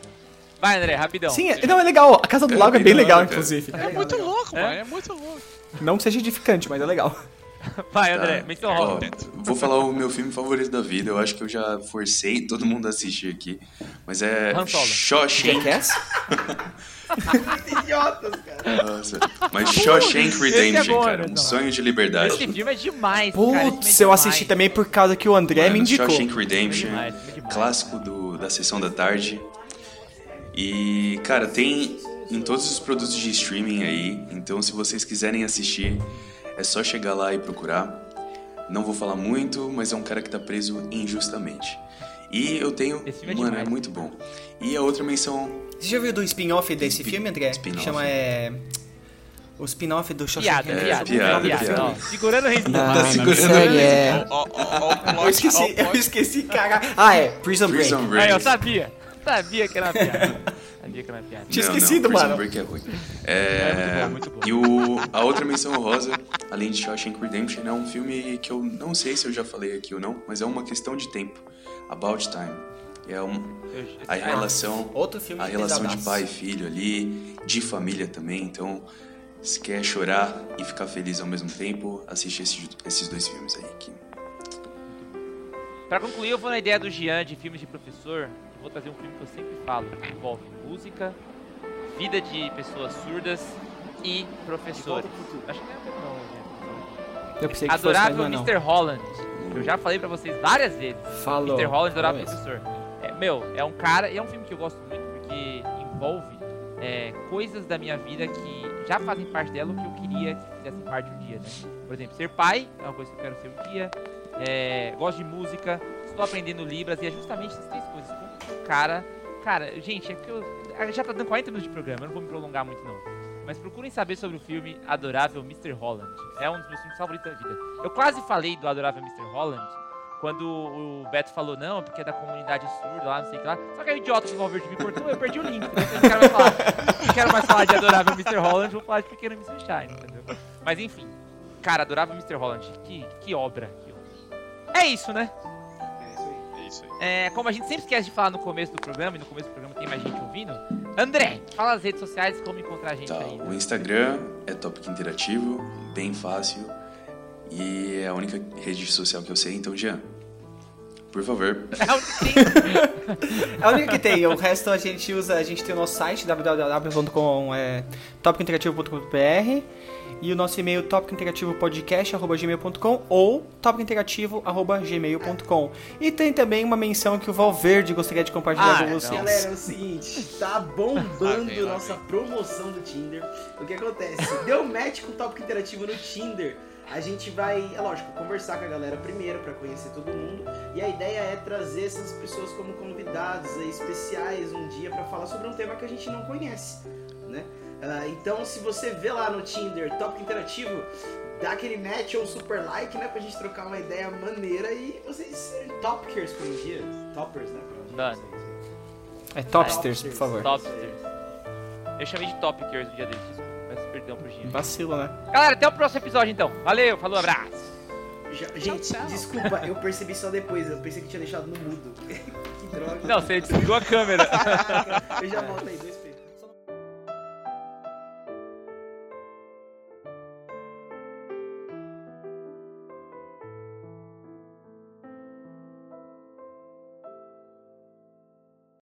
Vai, André, rapidão. Sim, é- não, é legal. A Casa do É Lago é bem legal, hora, cara. inclusive. É, muito louco, É? mano. É muito louco. Não que seja edificante, mas é legal. Vai, André. Tá. Menção Ó, rosa. vou falar o meu filme favorito da vida. Eu acho que eu já forcei todo mundo a assistir aqui. Mas é. Shawshank. Jackass? [LAUGHS] idiotas, cara. Nossa. Mas Shawshank é Redemption, bom, cara. Um sonho de liberdade. Esse filme é demais, cara. Esse filme Putz, é eu assisti também por causa que o André me Mano, indicou. Shawshank Redemption. É demais, é demais. Clássico do, da sessão da tarde. E, cara, tem em todos os produtos de streaming aí. Então, se vocês quiserem assistir, é só chegar lá e procurar. Não vou falar muito, mas é um cara que tá preso injustamente. E eu tenho. Esse filme é mano, demais. é muito bom. E a outra menção. Você já viu do spin-off desse Spin- filme, André? spin-off. Chama é. O spin-off do Shawshank Piada, É, piada, piada, piada. Segurando o ritmo. Não, Tá segurando ele. é. Eu esqueci, eu esqueci, cara. Ah, é. Prison Break. Prison Break. Aí, eu sabia. Sabia que era uma piada. [LAUGHS] Sabia que era uma piada. Tinha esquecido, não, mano. Break é ruim. [LAUGHS] É É, muito bom, muito bom. E o, a outra menção rosa, além de Shawshank Redemption, é um filme que eu não sei se eu já falei aqui ou não, mas é uma questão de tempo. About Time. É um, Eu- a relação, Outro filme a relação de pai e filho ali, de família também. Então, se quer chorar e ficar feliz ao mesmo tempo, assiste esses, esses dois filmes aí. Que Pra concluir, eu vou na ideia do Gian de filmes de professor. Vou trazer um filme que eu sempre falo. que Envolve música, vida de pessoas surdas e professores. Acho que não é Gian. Eu pensei que fosse, Adorável não. Mr. Holland. Eu já falei pra vocês várias vezes. Falou. Mr. Holland, Adorável Professor. É, meu, é um cara, e é um filme que eu gosto muito porque envolve é, coisas da minha vida que já fazem parte dela o que eu queria que fizessem parte um dia, né? Por exemplo, ser pai é uma coisa que eu quero ser um dia. É, gosto de música, estou aprendendo Libras e é justamente essas três coisas. Cara. Cara, gente, é que eu. Já tá dando 40 minutos de programa, eu não vou me prolongar muito não. Mas procurem saber sobre o filme Adorável Mr. Holland. É um dos meus filmes favoritos da vida. Eu quase falei do Adorável Mr. Holland quando o Beto falou, não, porque é da comunidade surda lá, não sei o que lá. Só que aí o idiota do Valverde me cortou, eu perdi o link. entendeu? Eu não quero mais falar, não quero mais falar de Adorável Mr. Holland, vou falar de Pequeno Miss Sunshine, entendeu? Mas enfim. Cara, adorava Mr. Holland. Que, que obra. aquilo. É isso, né? Isso aí. É como a gente sempre esquece de falar no começo do programa, e no começo do programa tem mais gente ouvindo. André, fala as redes sociais, como encontrar a gente Tá, aí. o Instagram é Tópico Interativo, bem fácil. E é a única rede social que eu sei, então, Jean. Por favor. É o que tem. [LAUGHS] É a única que tem, o resto a gente usa, a gente tem o nosso site, www.com, é, e o nosso e-mail topicointerativopodcast.gmail.com ou topicointerativo.gmail.com E tem também uma menção que o Valverde gostaria de compartilhar Ah, com vocês. Galera, é o seguinte, tá bombando nossa promoção do Tinder. O que acontece? Deu match com o tópico interativo no Tinder. A gente vai, é lógico, conversar com a galera primeiro pra conhecer todo mundo. E a ideia é trazer essas pessoas como convidados aí, especiais um dia pra falar sobre um tema que a gente não conhece, né? Ah, então, se você vê lá no Tinder tópico interativo, dá aquele match ou super like, né? Pra gente trocar uma ideia maneira e vocês serem topkers por um dia. Toppers, né? vocês. É Topsters, por favor. Topsters. Eu chamei de Topkers no dia desses, perdão. Vacilo, né? Galera, até o próximo episódio então. Valeu, falou, abraço. Já- gente, desculpa, eu percebi só depois. Eu pensei que tinha deixado no mudo. [LAUGHS] que droga. Não, você desligou a câmera. [LAUGHS] eu já volto aí, dois